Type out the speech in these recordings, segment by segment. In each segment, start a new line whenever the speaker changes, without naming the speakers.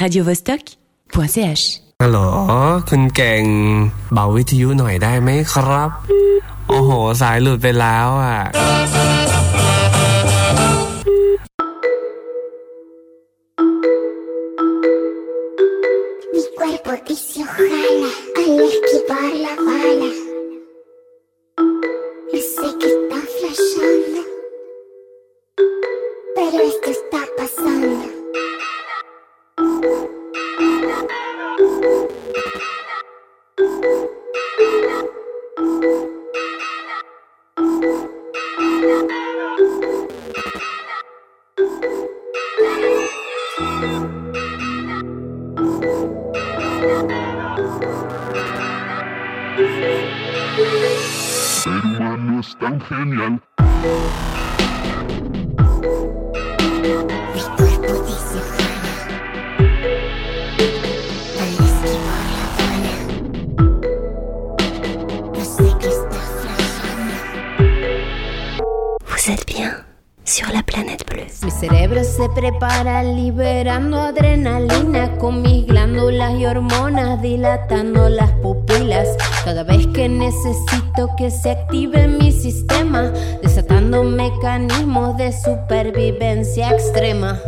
radiovostok.ch
ฮัลโหลคุณเก่งเบาวิทยุหน่อยได้ไหมครับ โอ้โห สายหลุดไปแล้วอะ
prepara liberando adrenalina con mis glándulas y hormonas dilatando las pupilas. Cada vez que necesito que se active mi sistema, desatando mecanismos de supervivencia extrema.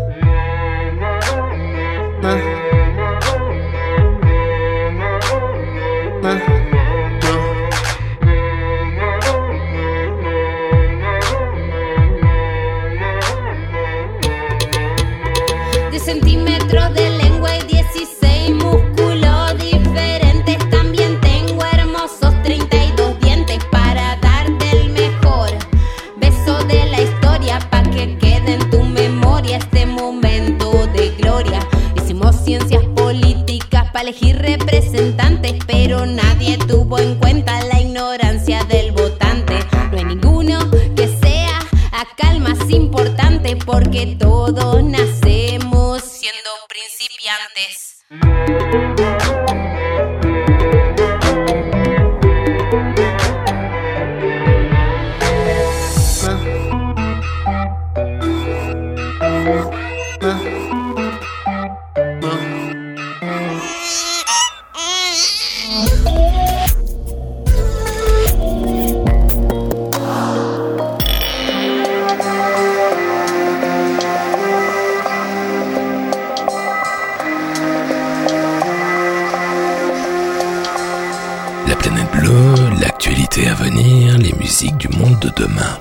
La
planète bleue, l'actualité à venir, les musiques du monde de demain.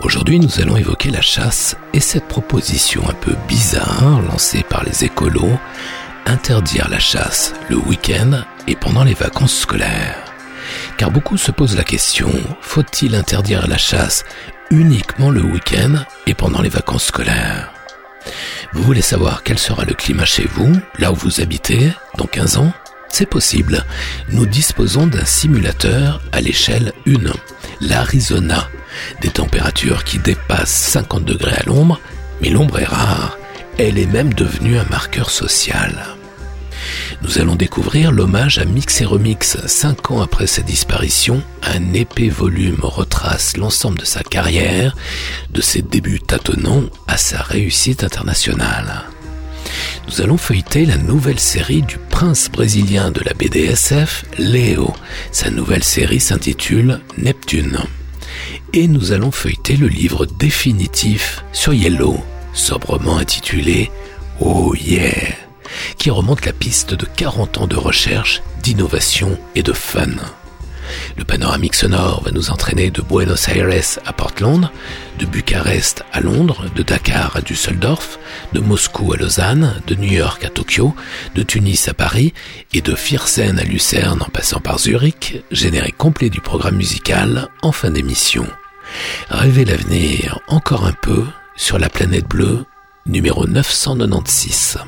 Aujourd'hui, nous allons évoquer la chasse et cette proposition un peu bizarre lancée par les écolos, interdire la chasse le week-end et pendant les vacances scolaires. Car beaucoup se posent la question, faut-il interdire la chasse uniquement le week-end et pendant les vacances scolaires? Vous voulez savoir quel sera le climat chez vous, là où vous habitez, dans 15 ans? C'est possible. Nous disposons d'un simulateur à l'échelle 1, l'Arizona. Des températures qui dépassent 50 degrés à l'ombre, mais l'ombre est rare. Elle est même devenue un marqueur social. Nous allons découvrir l'hommage à Mix et Remix. Cinq ans après sa disparition, un épais volume retrace l'ensemble de sa carrière, de ses débuts tâtonnants à sa réussite internationale nous allons feuilleter la nouvelle série du prince brésilien de la BDSF, Léo. Sa nouvelle série s'intitule Neptune. Et nous allons feuilleter le livre définitif sur Yellow, sobrement intitulé Oh yeah, qui remonte la piste de 40 ans de recherche, d'innovation et de fun. Le panoramique sonore va nous entraîner de Buenos Aires à Portland, de Bucarest à Londres, de Dakar à Düsseldorf, de Moscou à Lausanne, de New York à Tokyo, de Tunis à Paris et de Firsen à Lucerne en passant par Zurich, générique complet du programme musical en fin d'émission. Rêvez l'avenir encore un peu sur la planète bleue, numéro 996.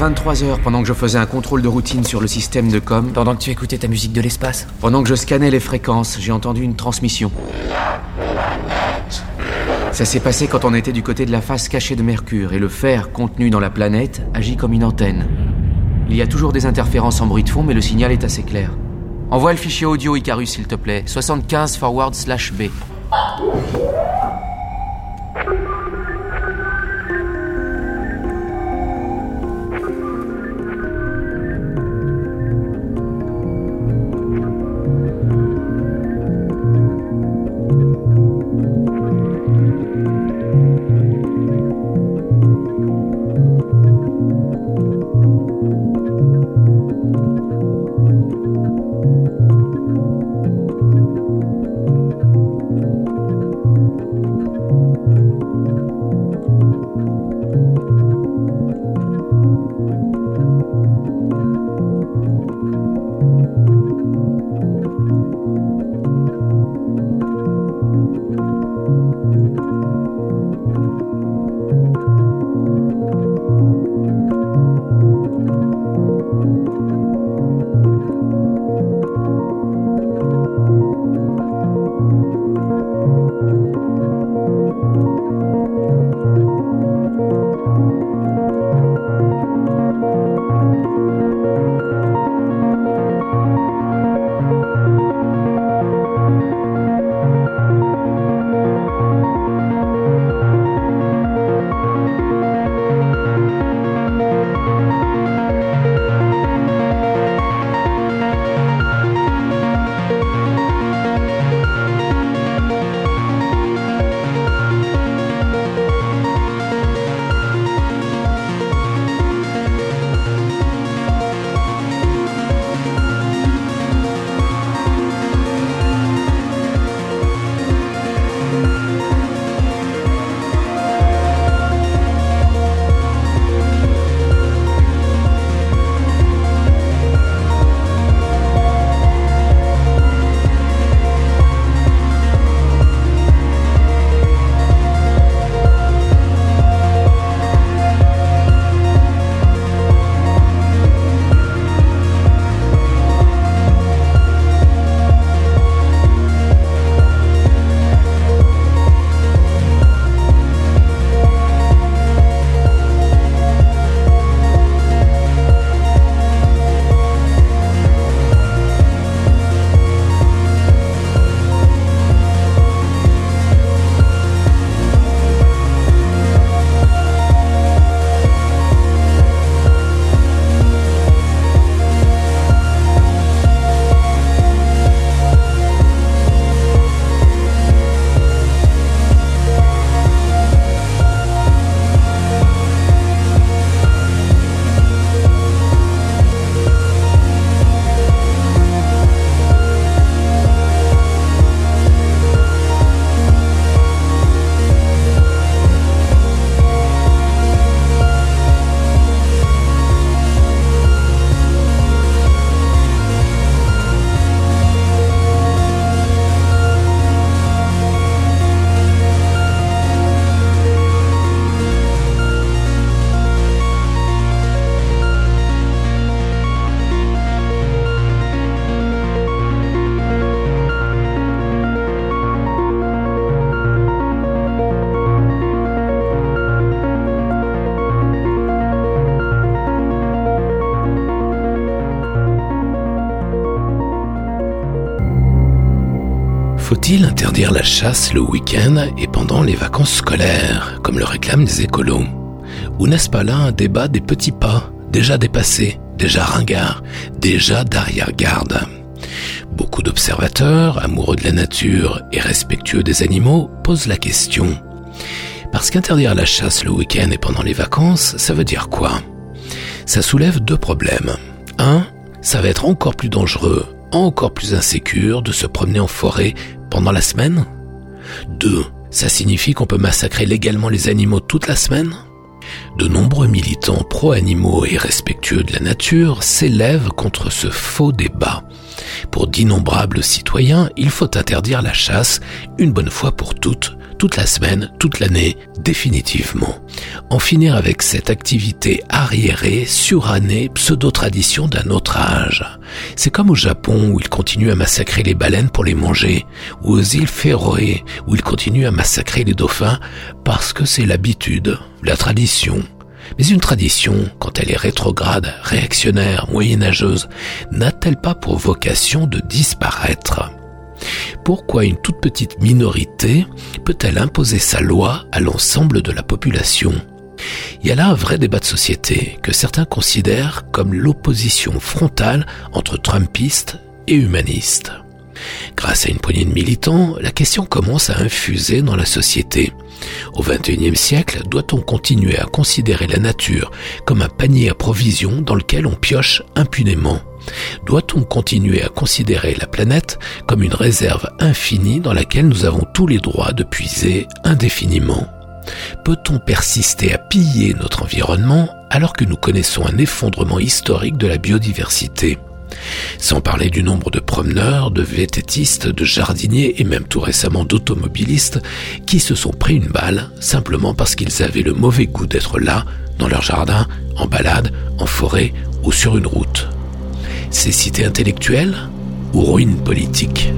Il y a 23 heures, pendant que je faisais un contrôle de routine sur le système de com,
Pendant que tu écoutais ta musique de l'espace
pendant que je scannais les fréquences, j'ai entendu une transmission. Ça s'est passé quand on était du côté de la face cachée de Mercure et le fer contenu dans la planète agit comme une antenne. Il y a toujours des interférences en bruit de fond, mais le signal est assez clair. Envoie le fichier audio Icarus, s'il te plaît. 75 forward slash B.
Faut-il interdire la chasse le week-end et pendant les vacances scolaires, comme le réclament les écolos? Ou n'est-ce pas là un débat des petits pas, déjà dépassés, déjà ringards, déjà d'arrière-garde? Beaucoup d'observateurs, amoureux de la nature et respectueux des animaux, posent la question. Parce qu'interdire la chasse le week-end et pendant les vacances, ça veut dire quoi? Ça soulève deux problèmes. Un, ça va être encore plus dangereux, encore plus insécure de se promener en forêt pendant la semaine 2. Ça signifie qu'on peut massacrer légalement les animaux toute la semaine De nombreux militants pro-animaux et respectueux de la nature s'élèvent contre ce faux débat. Pour d'innombrables citoyens, il faut interdire la chasse une bonne fois pour toutes, toute la semaine, toute l'année, définitivement. En finir avec cette activité arriérée, surannée, pseudo-tradition d'un autre âge. C'est comme au Japon où ils continuent à massacrer les baleines pour les manger, ou aux îles Féroé où ils continuent à massacrer les dauphins parce que c'est l'habitude, la tradition. Mais une tradition, quand elle est rétrograde, réactionnaire, moyenâgeuse, n'a-t-elle pas pour vocation de disparaître? Pourquoi une toute petite minorité peut-elle imposer sa loi à l'ensemble de la population? Il y a là un vrai débat de société que certains considèrent comme l'opposition frontale entre trumpistes et humanistes. Grâce à une poignée de militants, la question commence à infuser dans la société. Au XXIe siècle, doit-on continuer à considérer la nature comme un panier à provisions dans lequel on pioche impunément? Doit-on continuer à considérer la planète comme une réserve infinie dans laquelle nous avons tous les droits de puiser indéfiniment? Peut-on persister à piller notre environnement alors que nous connaissons un effondrement historique de la biodiversité? Sans parler du nombre de promeneurs, de vététistes, de jardiniers et même tout récemment d'automobilistes qui se sont pris une balle simplement parce qu'ils avaient le mauvais goût d'être là, dans leur jardin, en balade, en forêt ou sur une route. Cécité intellectuelle ou ruine politique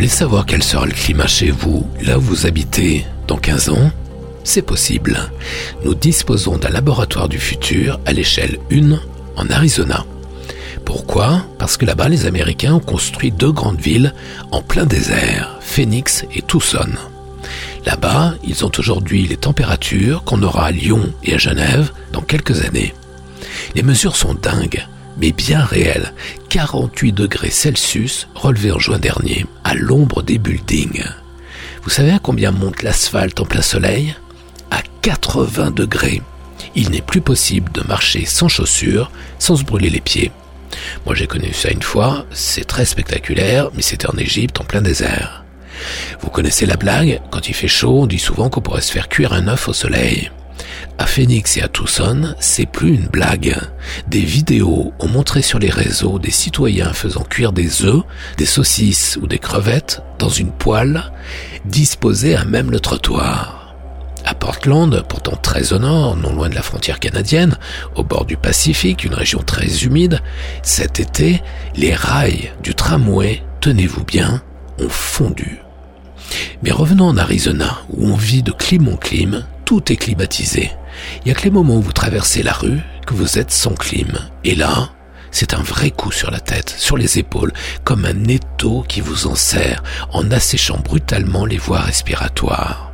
voulez savoir quel sera le climat chez vous, là où vous habitez, dans 15 ans? C'est possible. Nous disposons d'un laboratoire du futur à l'échelle 1 en Arizona. Pourquoi? Parce que là-bas, les Américains ont construit deux grandes villes en plein désert, Phoenix et Tucson. Là-bas, ils ont aujourd'hui les températures qu'on aura à Lyon et à Genève dans quelques années. Les mesures sont dingues, mais bien réelles. 48 degrés Celsius relevés en juin dernier, à l'ombre des buildings. Vous savez à combien monte l'asphalte en plein soleil? À 80 degrés. Il n'est plus possible de marcher sans chaussures, sans se brûler les pieds. Moi j'ai connu ça une fois, c'est très spectaculaire, mais c'était en Égypte en plein désert. Vous connaissez la blague? Quand il fait chaud, on dit souvent qu'on pourrait se faire cuire un œuf au soleil. À Phoenix et à Tucson, c'est plus une blague. Des vidéos ont montré sur les réseaux des citoyens faisant cuire des œufs, des saucisses ou des crevettes dans une poêle disposée à même le trottoir. À Portland, pourtant très au nord, non loin de la frontière canadienne, au bord du Pacifique, une région très humide, cet été, les rails du tramway, tenez-vous bien, ont fondu. Mais revenons en Arizona, où on vit de clim en clim, tout est climatisé. Il n'y a que les moments où vous traversez la rue que vous êtes sans clim. Et là, c'est un vrai coup sur la tête, sur les épaules, comme un étau qui vous en serre en asséchant brutalement les voies respiratoires.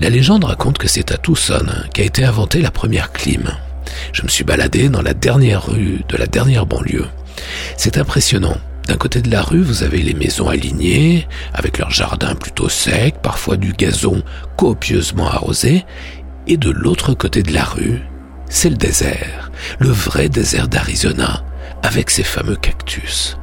La légende raconte que c'est à Tucson qu'a été inventée la première clim. Je me suis baladé dans la dernière rue de la dernière banlieue. C'est impressionnant. D'un côté de la rue, vous avez les maisons alignées, avec leurs jardins plutôt secs, parfois du gazon copieusement arrosé, et de l'autre côté de la rue, c'est le désert, le vrai désert d'Arizona, avec ses fameux cactus.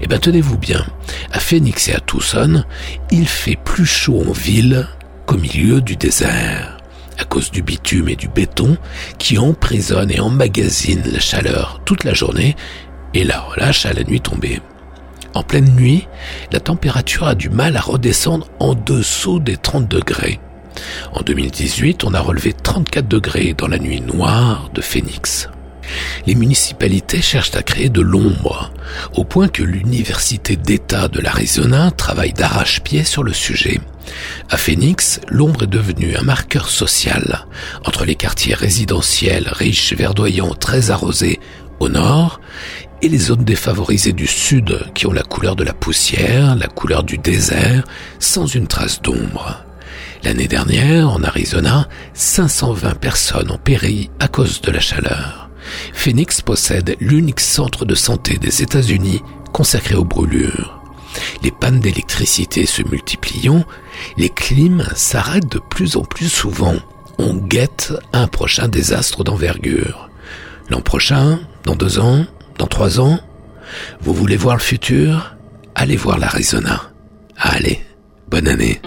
Eh bien, tenez-vous bien, à Phoenix et à Tucson, il fait plus chaud en ville qu'au milieu du désert, à cause du bitume et du béton qui emprisonnent et emmagasinent la chaleur toute la journée et la relâche à la nuit tombée. En pleine nuit, la température a du mal à redescendre en dessous des 30 degrés. En 2018, on a relevé 34 degrés dans la nuit noire de Phoenix. Les municipalités cherchent à créer de l'ombre, au point que l'Université d'État de l'Arizona travaille d'arrache-pied sur le sujet. À Phoenix, l'ombre est devenue un marqueur social entre les quartiers résidentiels riches, verdoyants, très arrosés au nord et les zones défavorisées du sud qui ont la couleur de la poussière, la couleur du désert, sans une trace d'ombre. L'année dernière, en Arizona, 520 personnes ont péri à cause de la chaleur. Phoenix possède l'unique centre de santé des États-Unis consacré aux brûlures. Les pannes d'électricité se multipliant, les clims s'arrêtent de plus en plus souvent. On guette un prochain désastre d'envergure. L'an prochain, dans deux ans, dans trois ans, vous voulez voir le futur? Allez voir l'Arizona. Allez, bonne année.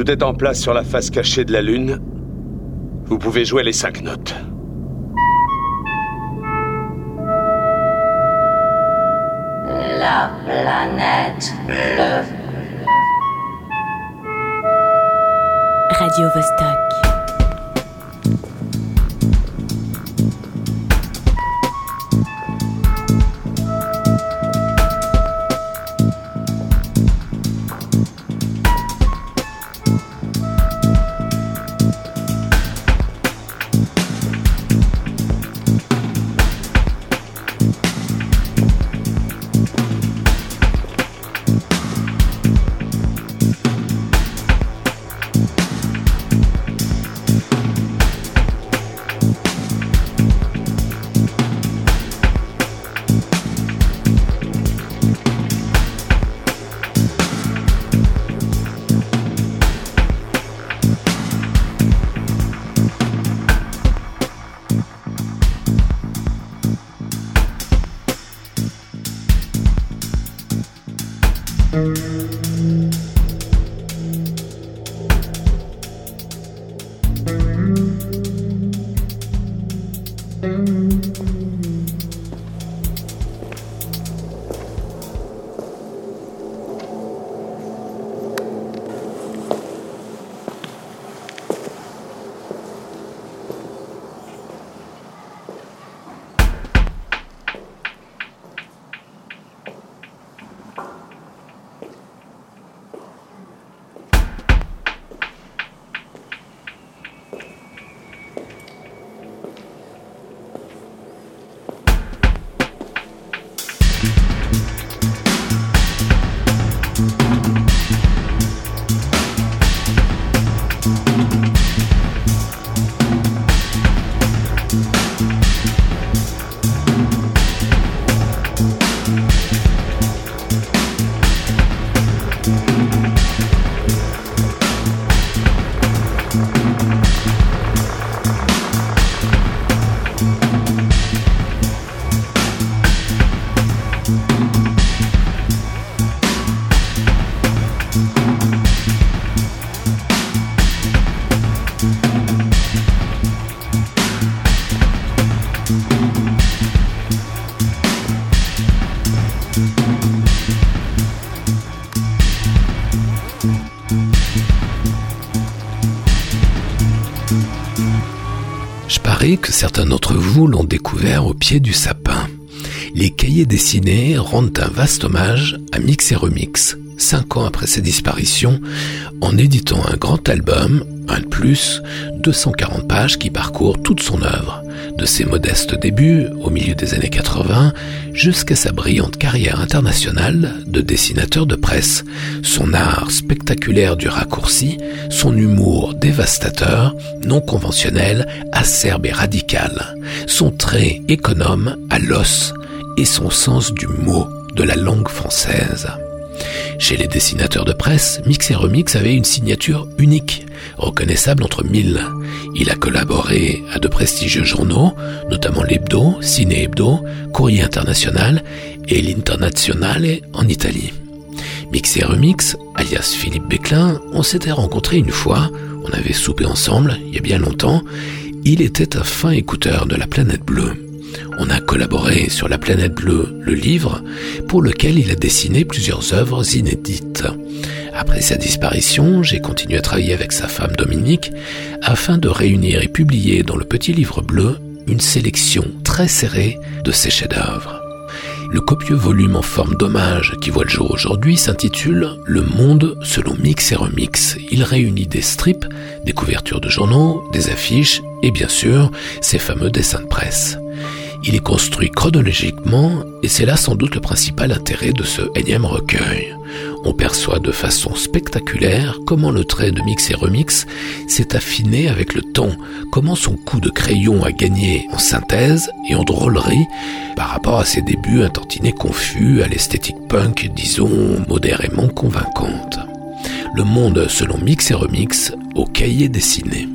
Tout est en place sur la face cachée de la Lune, vous pouvez jouer les cinq notes.
Que certains d'entre vous l'ont découvert au pied du sapin. Les cahiers dessinés rendent un vaste hommage à Mix et Remix, cinq ans après sa disparition, en éditant un grand album, un de plus, 240 pages qui parcourt toute son œuvre, ses modestes débuts au milieu des années 80 jusqu'à sa brillante carrière internationale de dessinateur de presse, son art spectaculaire du raccourci, son humour dévastateur, non conventionnel, acerbe et radical, son trait économe à l'os et son sens du mot de la langue française. Chez les dessinateurs de presse, Mix et Remix avait une signature unique, reconnaissable entre mille. Il a collaboré à de prestigieux journaux, notamment l'Hebdo, Ciné Hebdo, Courrier International et l'Internazionale en Italie. Mix et Remix, alias Philippe Béclin, on s'était rencontrés une fois, on avait soupé ensemble, il y a bien longtemps, il était un fin écouteur de la planète bleue. On a collaboré sur La planète bleue, le livre, pour lequel il a dessiné plusieurs œuvres inédites. Après sa disparition, j'ai continué à travailler avec sa femme Dominique afin de réunir et publier dans le petit livre bleu une sélection très serrée de ses chefs-d'œuvre. Le copieux volume en forme d'hommage qui voit le jour aujourd'hui s'intitule Le monde selon Mix et Remix. Il réunit des strips, des couvertures de journaux, des affiches et bien sûr ses fameux dessins de presse. Il est construit chronologiquement et c'est là sans doute le principal intérêt de ce énième recueil. On perçoit de façon spectaculaire comment le trait de mix et remix s'est affiné avec le temps, comment son coup de crayon a gagné en synthèse et en drôlerie par rapport à ses débuts un confus à l'esthétique punk, disons, modérément convaincante. Le monde selon mix et remix au cahier dessiné.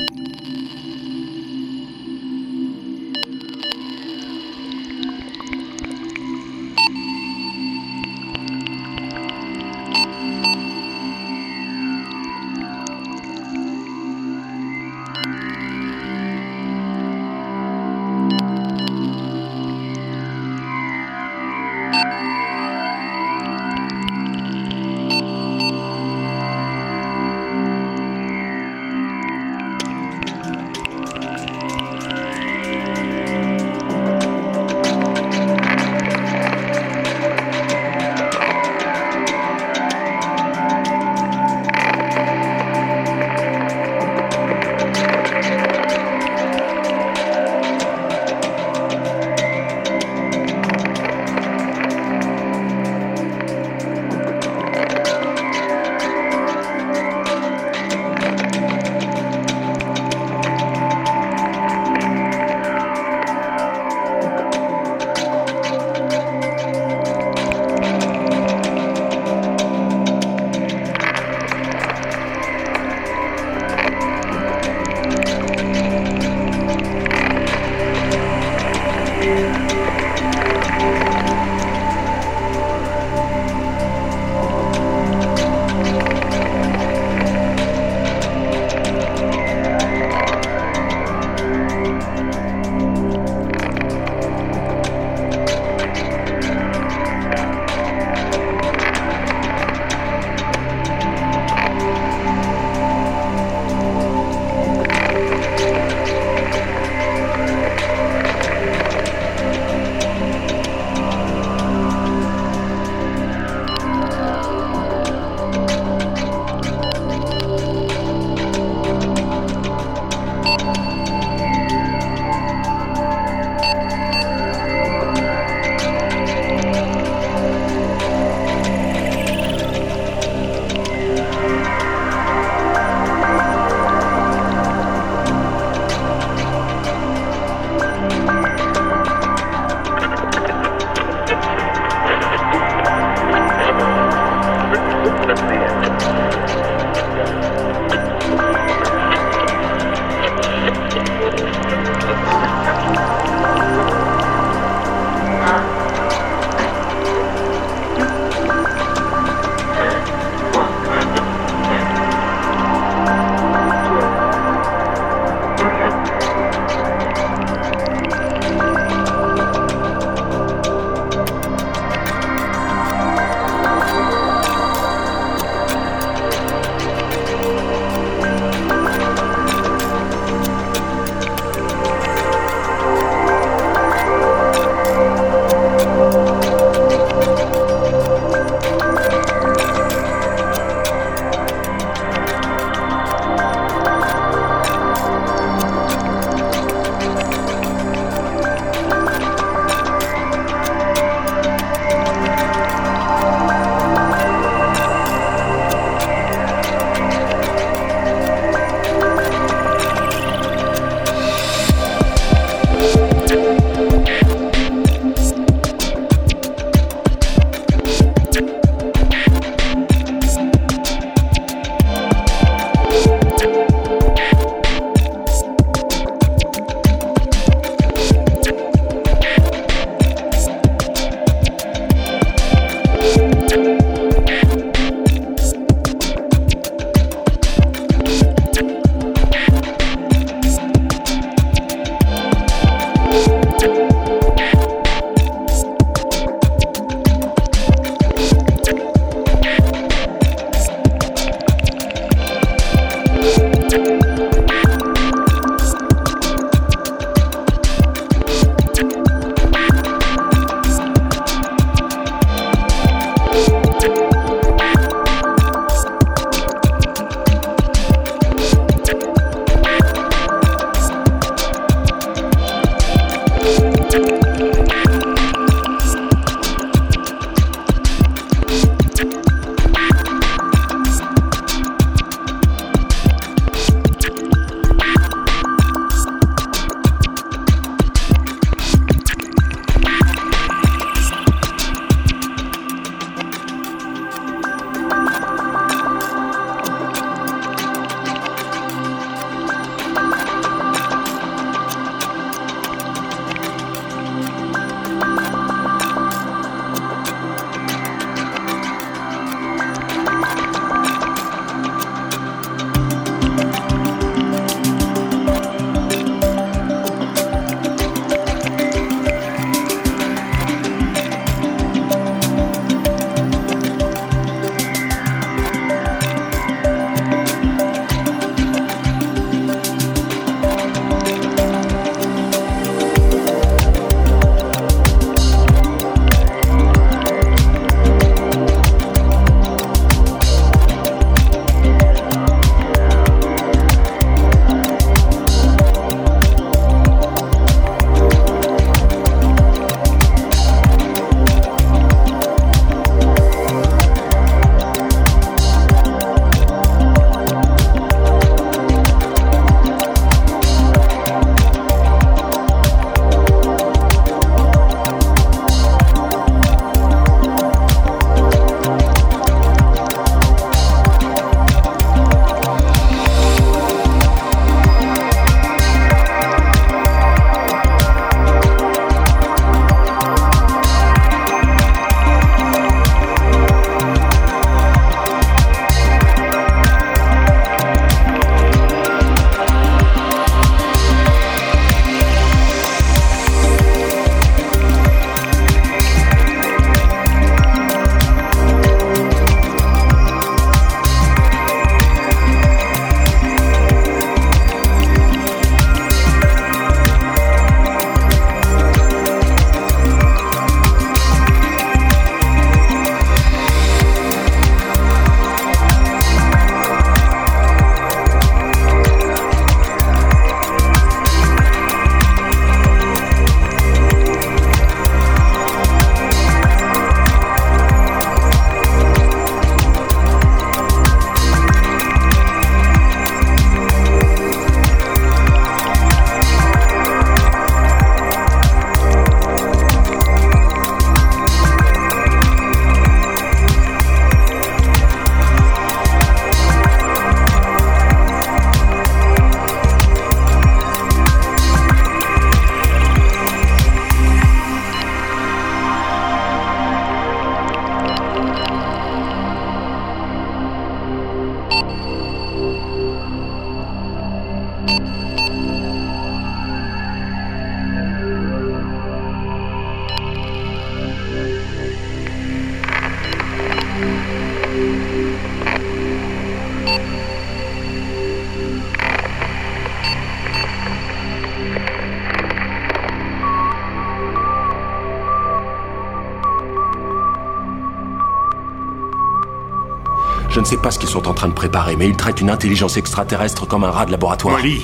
Ne sais pas ce qu'ils sont en train de préparer, mais ils traitent une intelligence extraterrestre comme un rat de laboratoire.
Molly,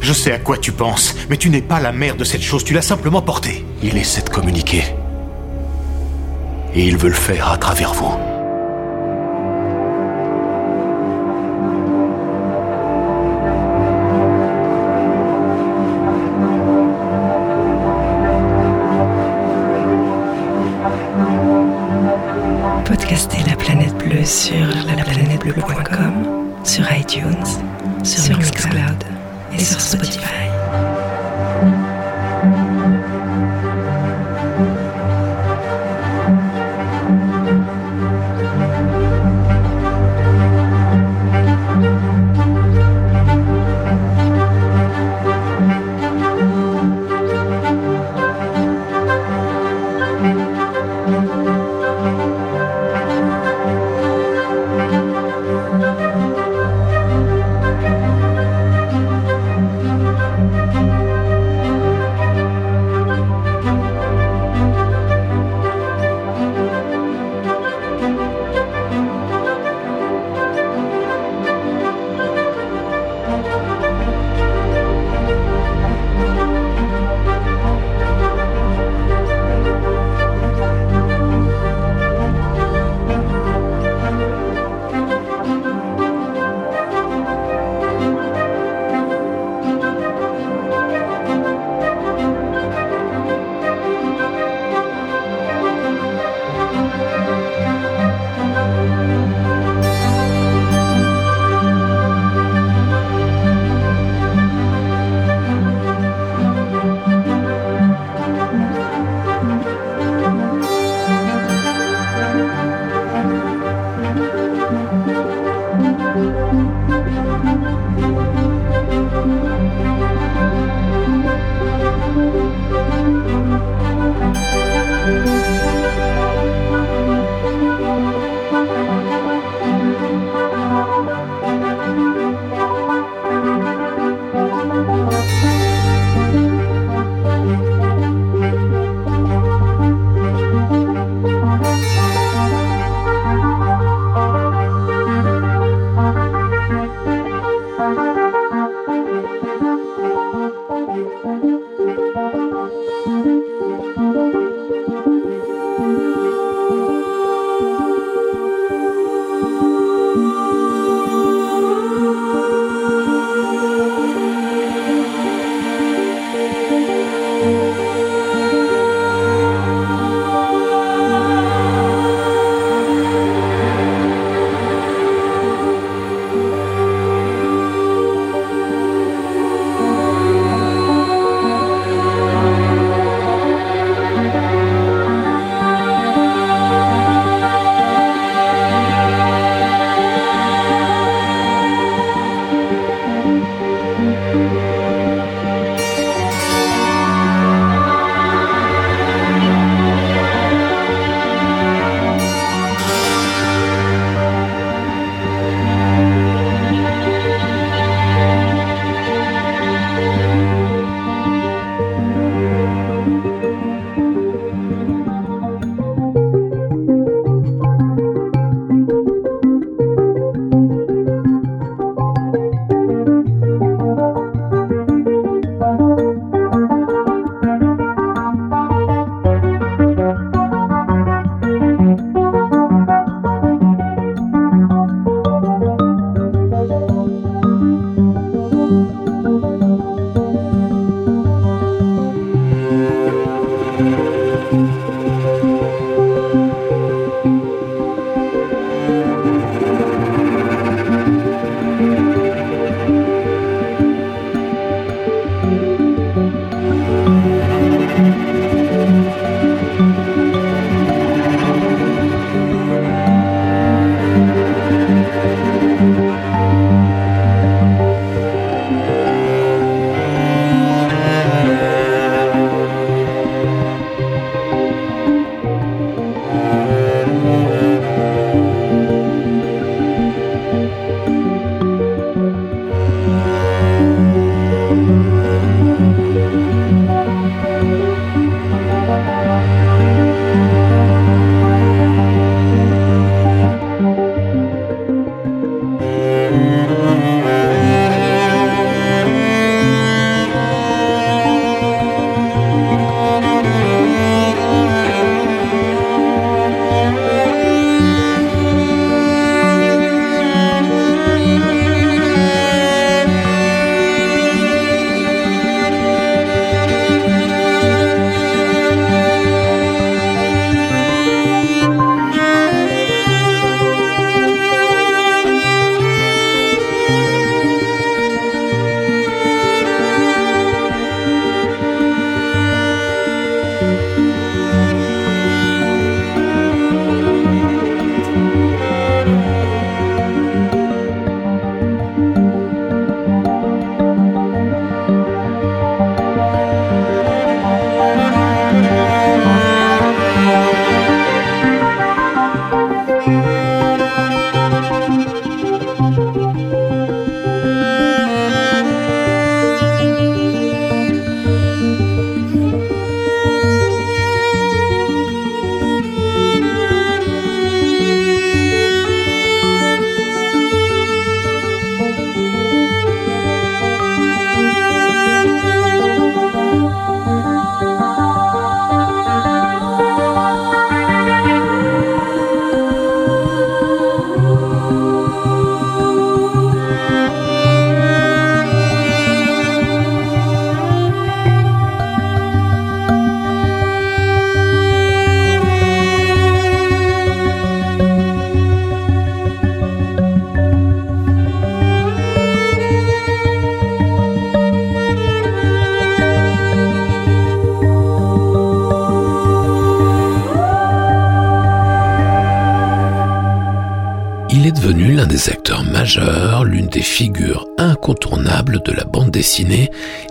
je sais à quoi tu penses, mais tu n'es pas la mère de cette chose, tu l'as simplement portée.
Il essaie de communiquer. Et il veut le faire à travers vous.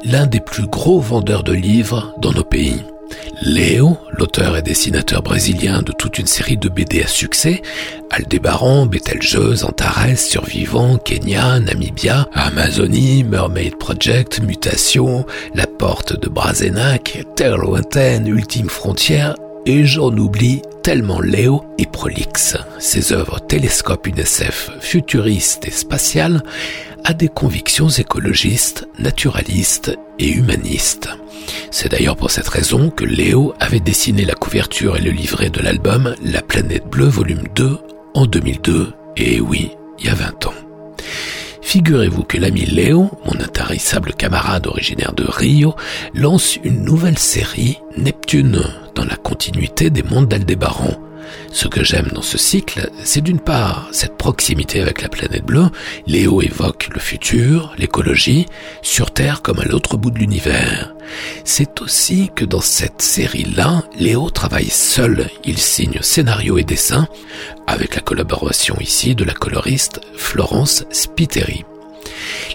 L'un des plus gros vendeurs de livres dans nos pays. Léo, l'auteur et dessinateur brésilien de toute une série de BD à succès, Aldébaran, Betelgeuse, Antares, Survivant, Kenya, Namibia, Amazonie, Mermaid Project, Mutation, La Porte de Brazenac, Terre lointaine, Ultime Frontière, et j'en oublie tellement Léo est prolixe. Ses œuvres télescope une SF futuriste et spatiale a des convictions écologistes, naturalistes et humanistes. C'est d'ailleurs pour cette raison que Léo avait dessiné la couverture et le livret de l'album La planète bleue volume 2 en 2002, et oui, il y a 20 ans. Figurez-vous que l'ami Léo, mon intarissable camarade originaire de Rio, lance une nouvelle série, Neptune, dans la continuité des mondes d'Aldébaran. Ce que j'aime dans ce cycle, c'est d'une part cette proximité avec la planète bleue. Léo évoque le futur, l'écologie, sur Terre comme à l'autre bout de l'univers. C'est aussi que dans cette série-là, Léo travaille seul. Il signe scénario et dessin avec la collaboration ici de la coloriste Florence Spiteri.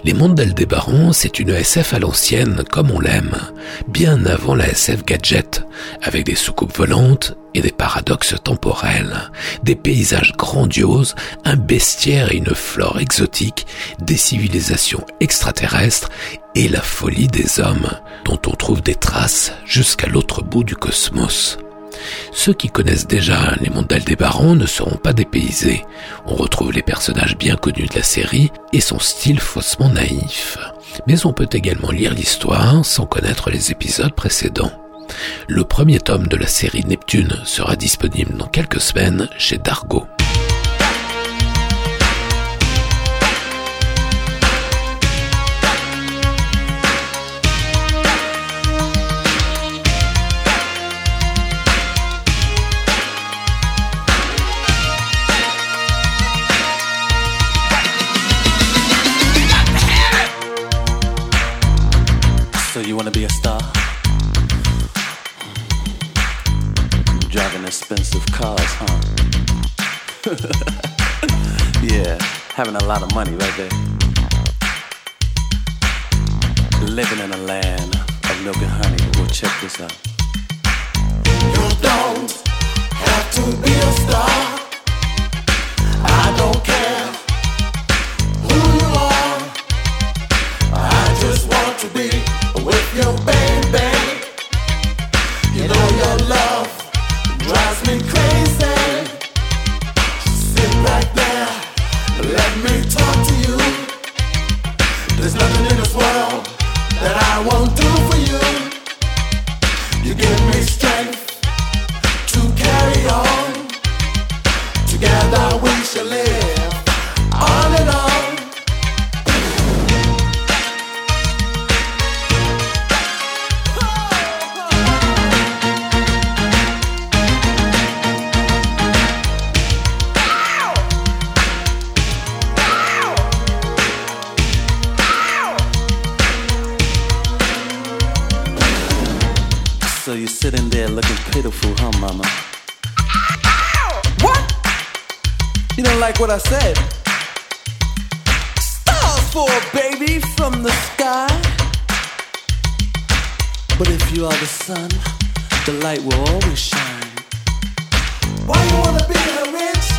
Les mondes d'Aldébaran, c'est une SF à l'ancienne, comme on l'aime, bien avant la SF gadget, avec des soucoupes volantes et des paradoxes temporels, des paysages grandioses, un bestiaire et une flore exotique, des civilisations extraterrestres et la folie des hommes, dont on trouve des traces jusqu'à l'autre bout du cosmos. Ceux qui connaissent déjà les mondes d'Aldébaran ne seront pas dépaysés. On retrouve les personnages bien connus de la série et son style faussement naïf. Mais on peut également lire l'histoire sans connaître les épisodes précédents. Le premier tome de la série Neptune sera disponible dans quelques semaines chez Dargo.
Having a lot of money right there. Living in a land of milk and honey. Well, check this out.
You don't have to be a star. There's nothing in this world that I won't do for you. You give me strength to carry on. Together we shall live
there looking pitiful, huh, mama?
What?
You don't like what I said? Stars for a baby from the sky. But if you are the sun, the light will always shine.
Why you wanna be a rich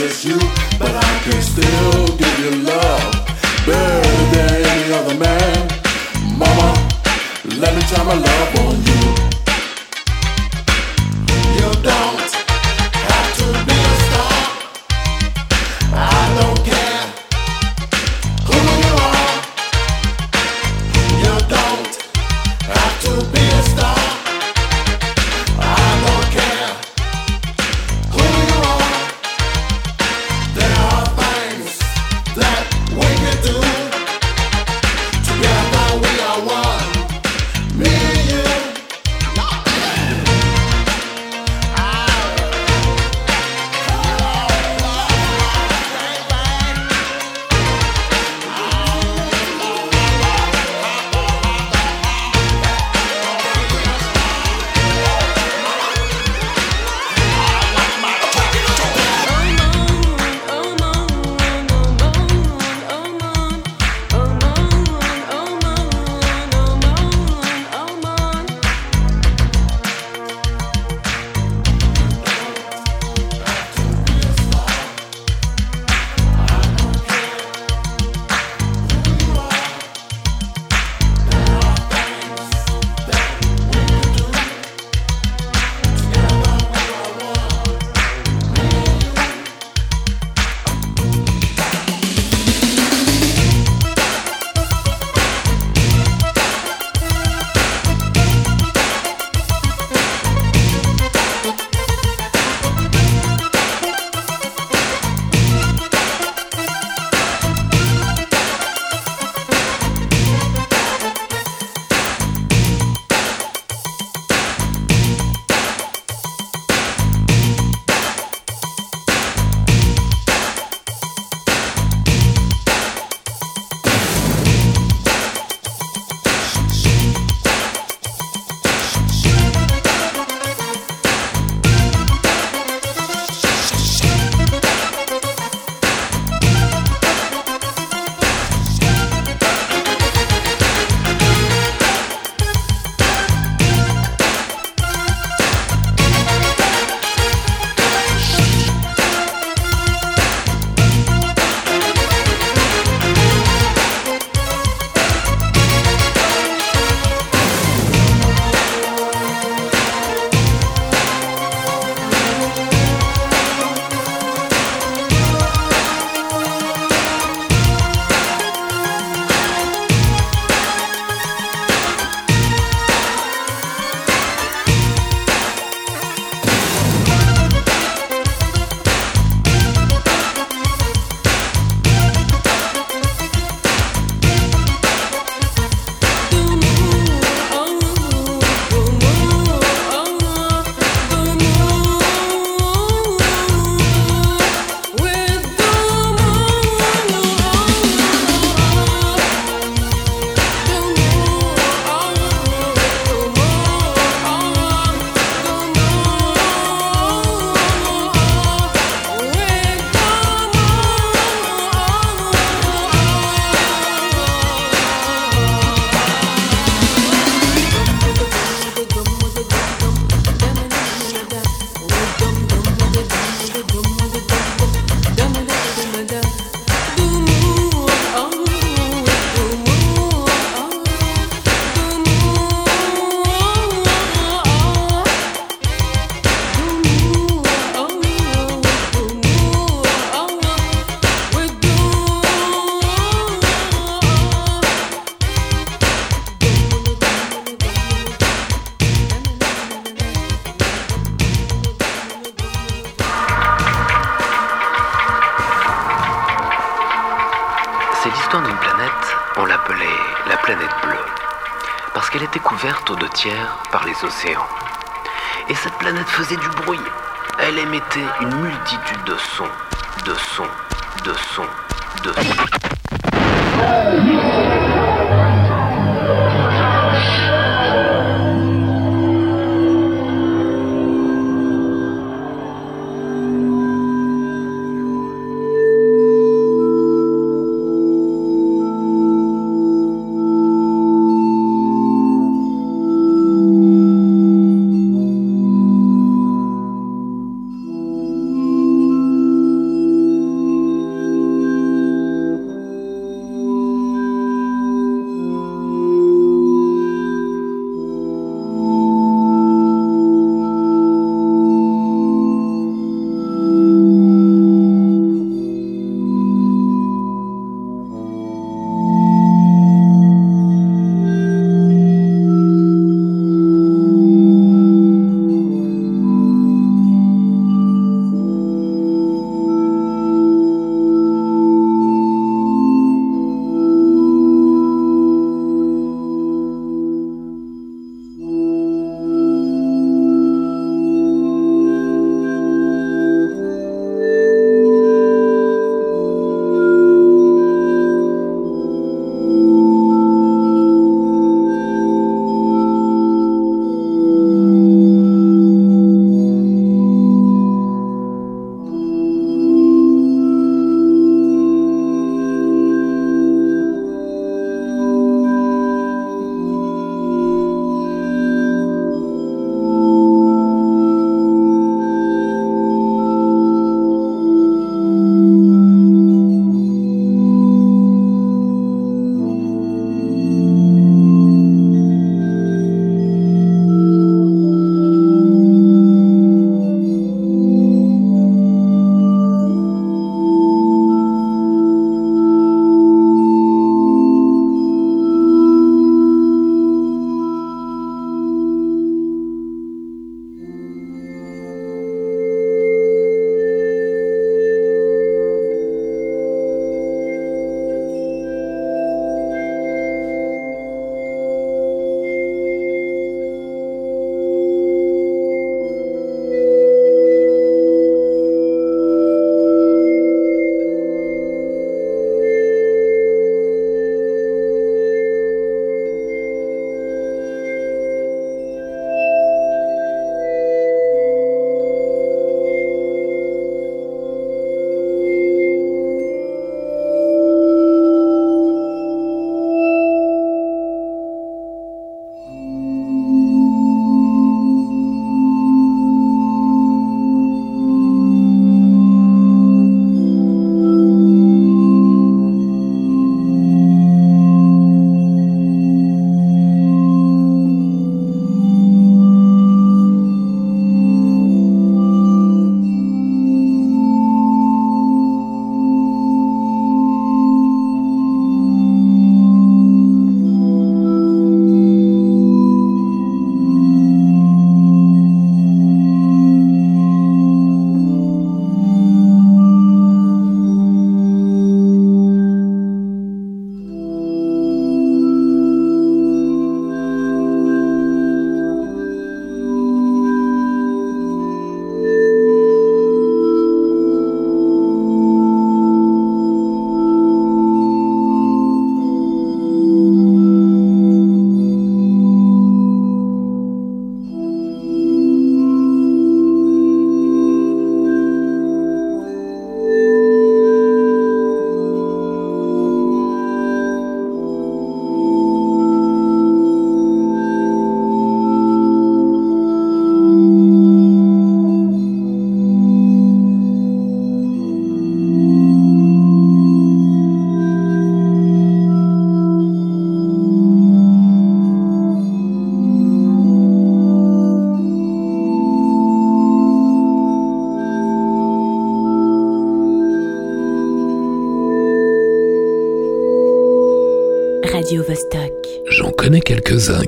just you, but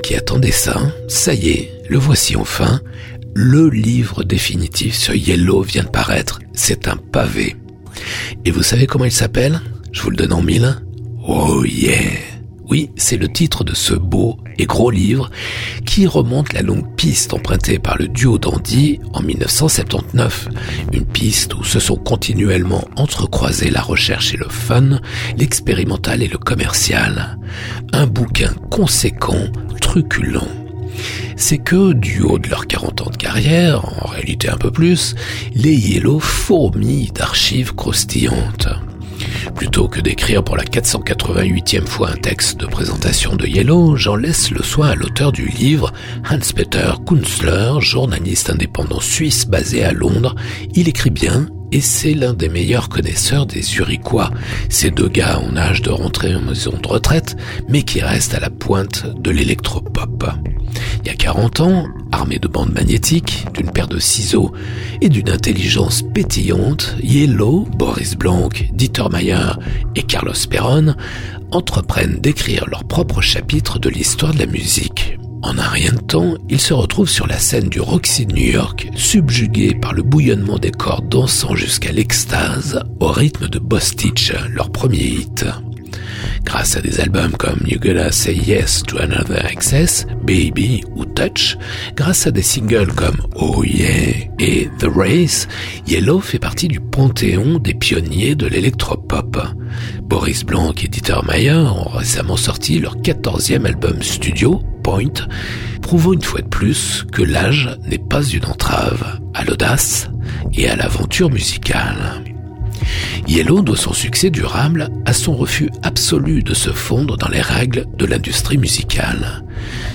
qui attendaient ça. Ça y est, le voici enfin. Le livre définitif sur Yellow vient de paraître. C'est un pavé. Et vous savez comment il s'appelle? Je vous le donne en mille. Oh yeah oui, c'est le titre de ce beau et gros livre qui remonte la longue piste empruntée par le duo d'Andy en 1979. Une piste où se sont continuellement entrecroisés la recherche et le fun, l'expérimental et le commercial. Un bouquin conséquent, truculent. C'est que, du haut de leurs 40 ans de carrière, en réalité un peu plus, les Yellow fourmillent d'archives croustillantes. Plutôt que d'écrire pour la 488e fois un texte de présentation de Yellow, j'en laisse le soin à l'auteur du livre, Hans-Peter Kunzler, journaliste indépendant suisse basé à Londres. Il écrit bien et c'est l'un des meilleurs connaisseurs des Zurichois. Ces deux gars en âge de rentrer en maison de retraite, mais qui restent à la pointe de l'électropop. Il y a 40 ans, armé de bandes magnétiques, d'une paire de ciseaux et d'une intelligence pétillante, Yellow, Boris Blanc, Dieter Mayer et Carlos Perron entreprennent d'écrire leur propre chapitre de l'histoire de la musique. En un rien de temps, ils se retrouvent sur la scène du Roxy de New York, subjugués par le bouillonnement des cordes dansant jusqu'à l'extase au rythme de Bostitch, leur premier hit. Grâce à des albums comme You Gotta Say Yes to Another Access, Baby ou Touch, grâce à des singles comme Oh Yeah et The Race, Yellow fait partie du panthéon des pionniers de l'électropop. Boris Blanc et Dieter Mayer ont récemment sorti leur quatorzième album studio, Point, prouvant une fois de plus que l'âge n'est pas une entrave à l'audace et à l'aventure musicale. Yellow doit son succès durable à son refus absolu de se fondre dans les règles de l'industrie musicale.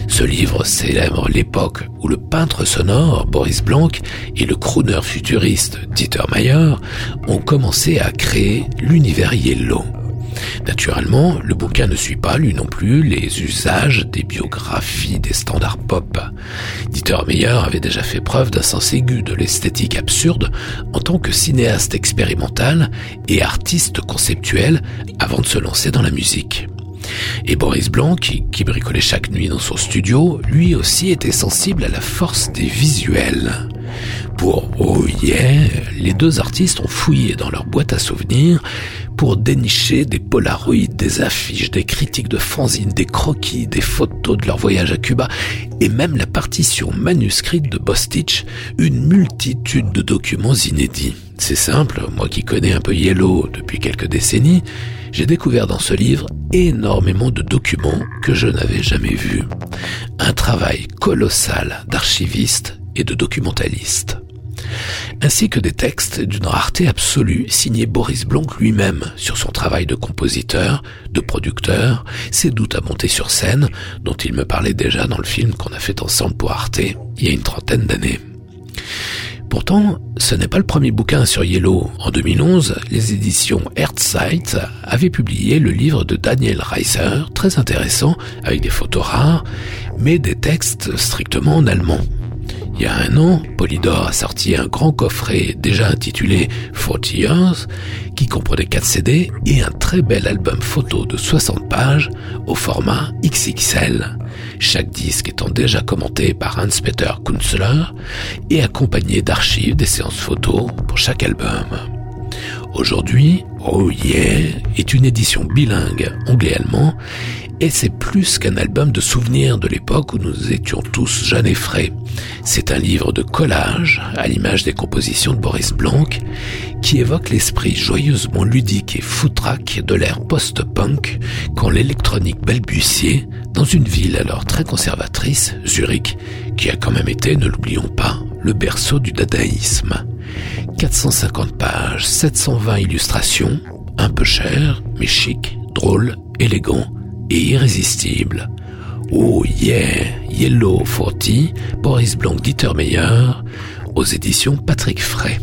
Ce livre célèbre l'époque où le peintre sonore Boris Blanc et le crooner futuriste Dieter Mayer ont commencé à créer l'univers Yellow. Naturellement, le bouquin ne suit pas, lui non plus, les usages des biographies des standards pop. Dieter Meyer avait déjà fait preuve d'un sens aigu de l'esthétique absurde en tant que cinéaste expérimental et artiste conceptuel avant de se lancer dans la musique. Et Boris Blanc, qui, bricolait chaque nuit dans son studio, lui aussi était sensible à la force des visuels. Pour Oh Yeah, les deux artistes ont fouillé dans leur boîte à souvenirs pour dénicher des polaroïdes, des affiches, des critiques de fanzines, des croquis, des photos de leur voyage à Cuba et même la partition manuscrite de Bostitch, une multitude de documents inédits. C'est simple, moi qui connais un peu Yellow depuis quelques décennies, j'ai découvert dans ce livre énormément de documents que je n'avais jamais vus. Un travail colossal d'archiviste et de documentaliste ainsi que des textes d'une rareté absolue signés Boris Blanc lui-même sur son travail de compositeur, de producteur, ses doutes à monter sur scène, dont il me parlait déjà dans le film qu'on a fait ensemble pour Arte il y a une trentaine d'années. Pourtant, ce n'est pas le premier bouquin sur Yellow. En 2011, les éditions Earthsight avaient publié le livre de Daniel Reiser, très intéressant, avec des photos rares, mais des textes strictement en allemand. Il y a un an, Polydor a sorti un grand coffret déjà intitulé 40 Years, qui comprenait 4 CD et un très bel album photo de 60 pages au format XXL, chaque disque étant déjà commenté par Hans-Peter Kunzler et accompagné d'archives des séances photos pour chaque album. Aujourd'hui, Oh Yeah est une édition bilingue anglais-allemand et c'est plus qu'un album de souvenirs de l'époque où nous étions tous jeunes et frais. C'est un livre de collage, à l'image des compositions de Boris Blanc, qui évoque l'esprit joyeusement ludique et foutraque de l'ère post-punk quand l'électronique balbutiait dans une ville alors très conservatrice, Zurich, qui a quand même été, ne l'oublions pas, le berceau du dadaïsme. 450 pages, 720 illustrations, un peu cher, mais chic, drôle, élégant, et irrésistible. Oh yeah, Yellow 40, Boris Blanc Dieter Meyer, aux éditions Patrick Fray.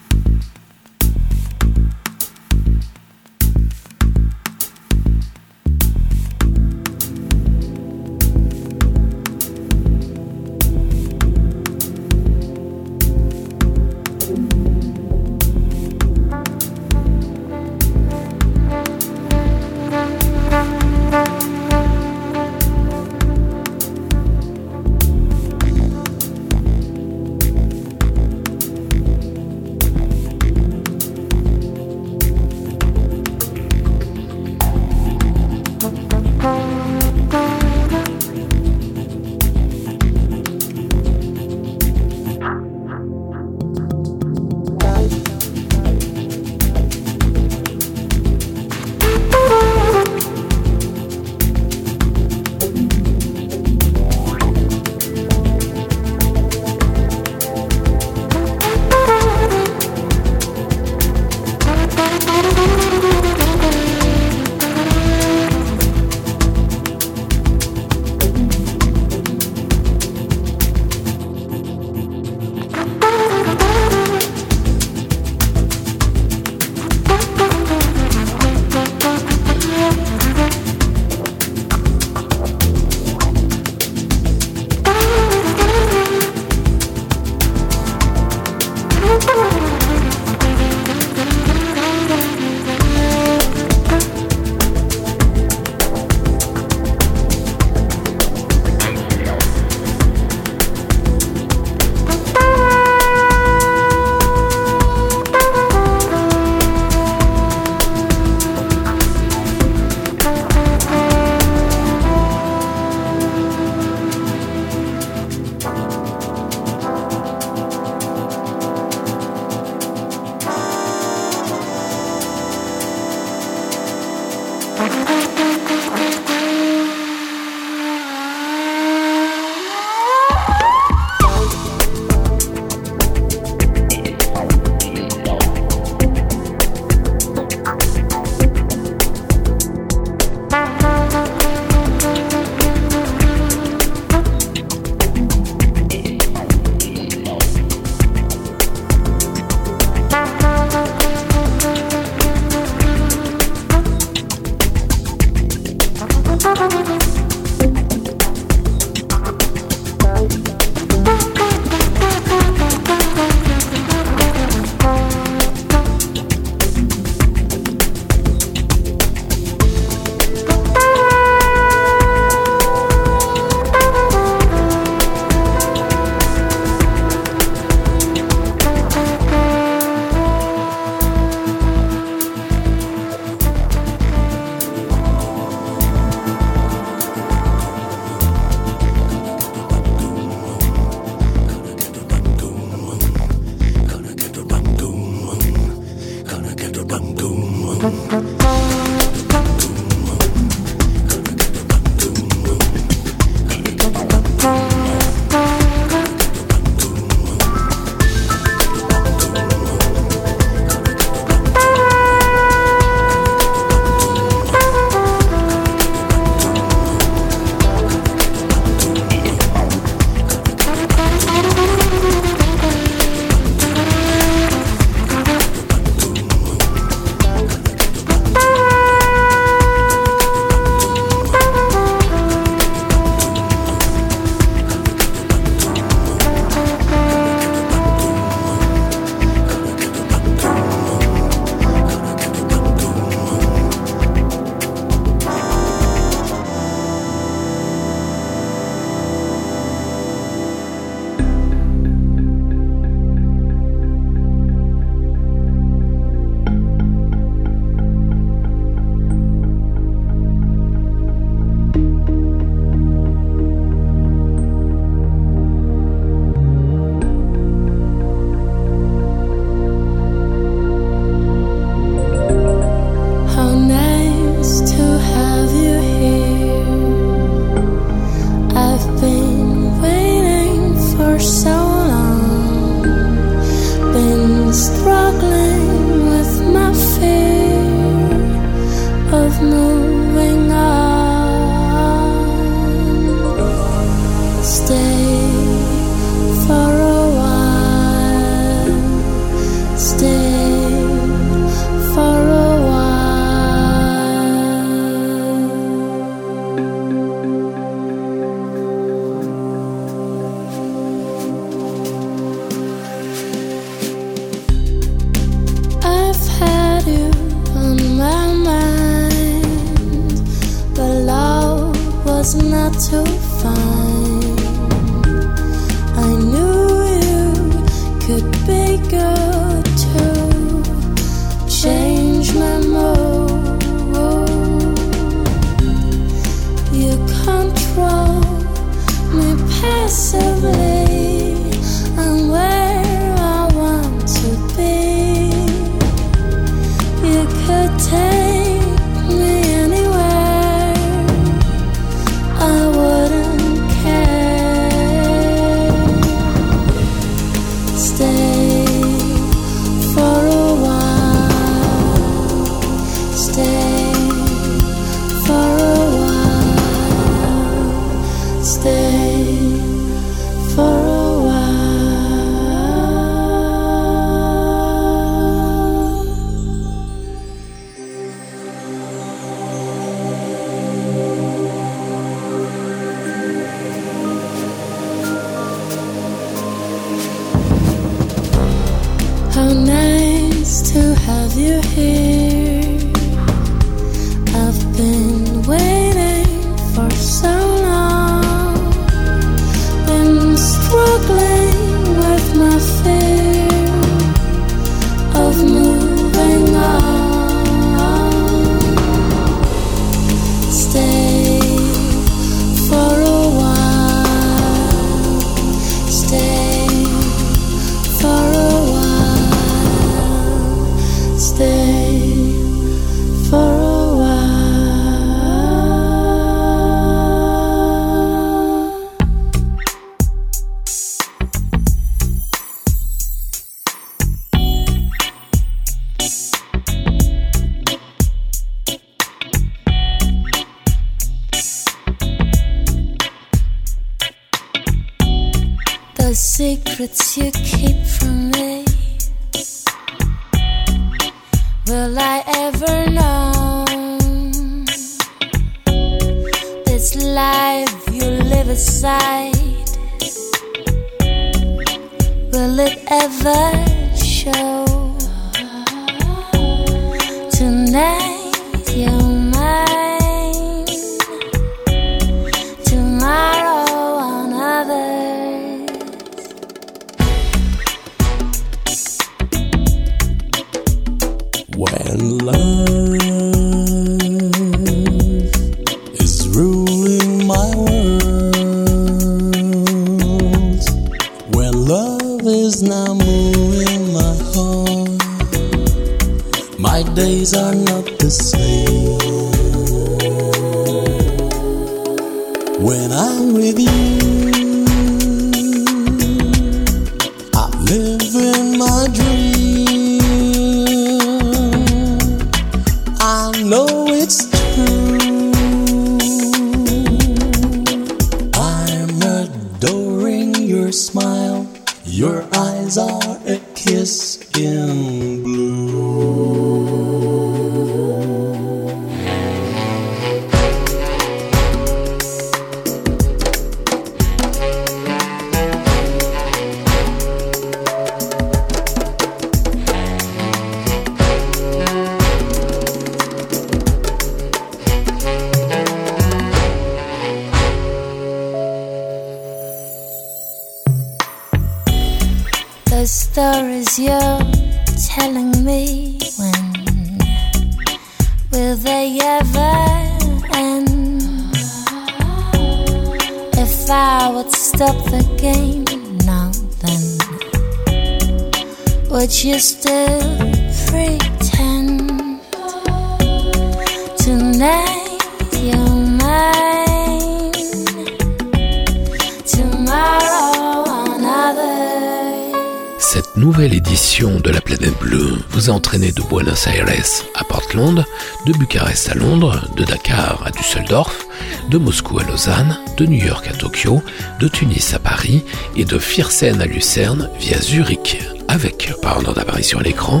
De Buenos Aires à Portland, de Bucarest à Londres, de Dakar à Düsseldorf, de Moscou à Lausanne, de New York à Tokyo, de Tunis à Paris et de Firsen à Lucerne via Zurich, avec, par ordre d'apparition à l'écran,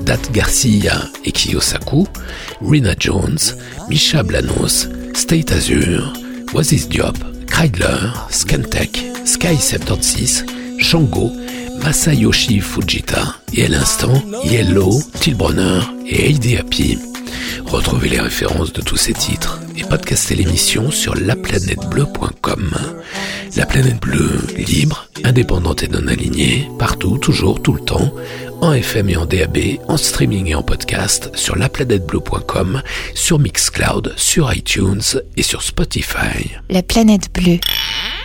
Dat Garcia et Kiyosaku, Rina Jones, Misha Blanos, State Azure, Oasis Diop, Kreidler, Scantech, Sky 76, Shango, Masayoshi Fujita et à l'instant Yellow, Tilbronner et Heidi Happy. Retrouvez les références de tous ces titres et podcastez l'émission sur laplanètebleu.com. La planète bleue, libre, indépendante et non alignée, partout, toujours, tout le temps, en FM et en DAB, en streaming et en podcast, sur laplanètebleu.com, sur Mixcloud, sur iTunes et sur Spotify.
La planète bleue.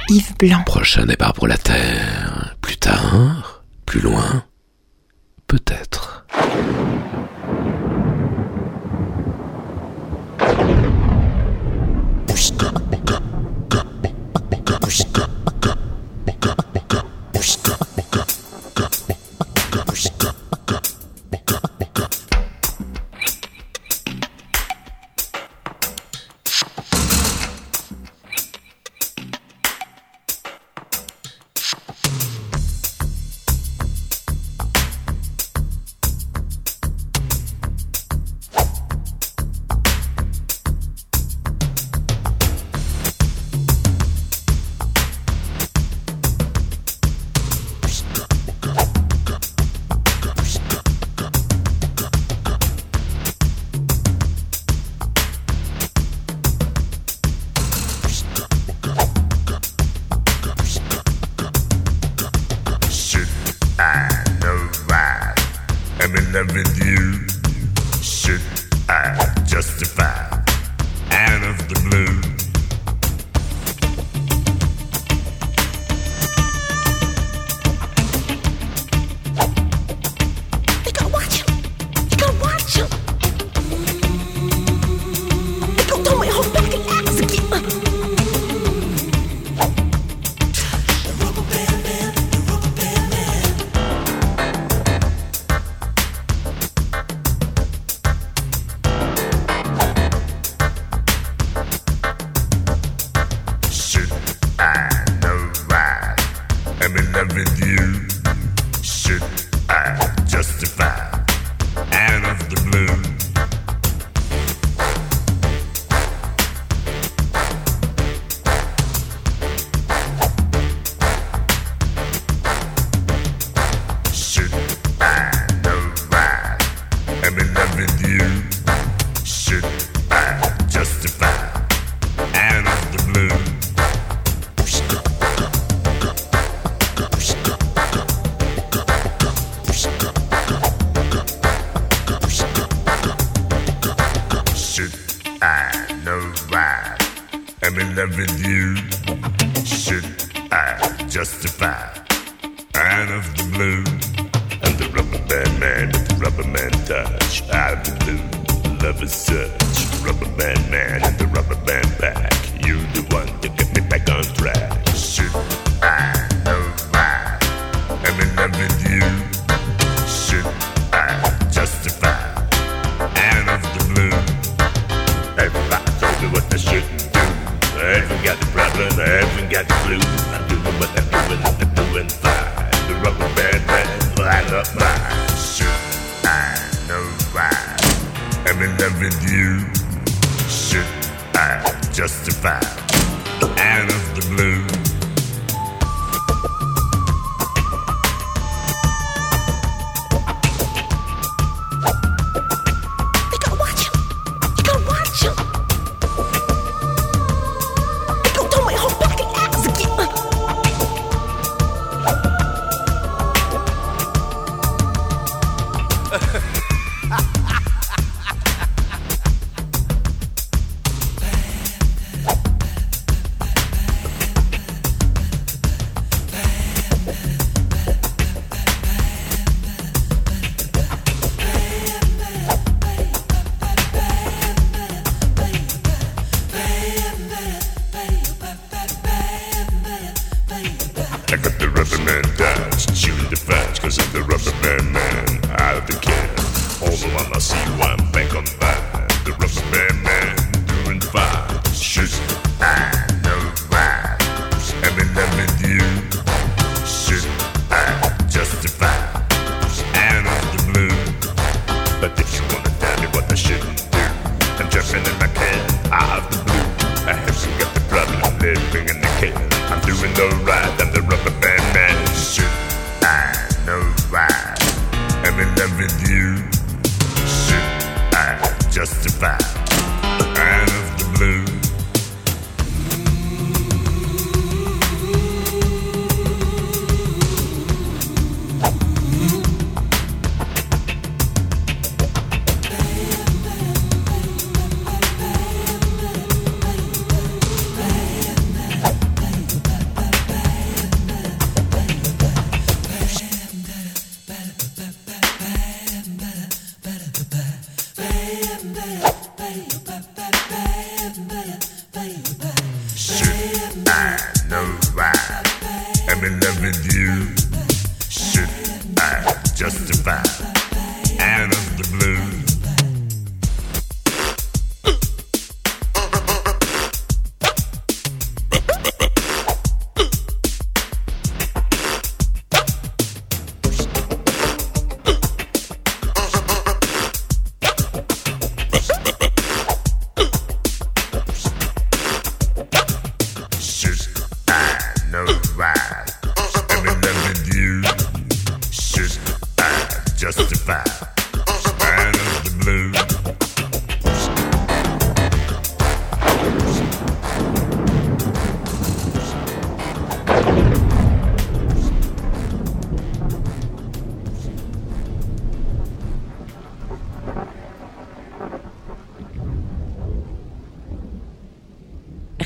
Yves Blanc.
Prochain départ pour la Terre. Plus tard, plus loin, peut-être.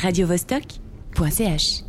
radiovostok.ch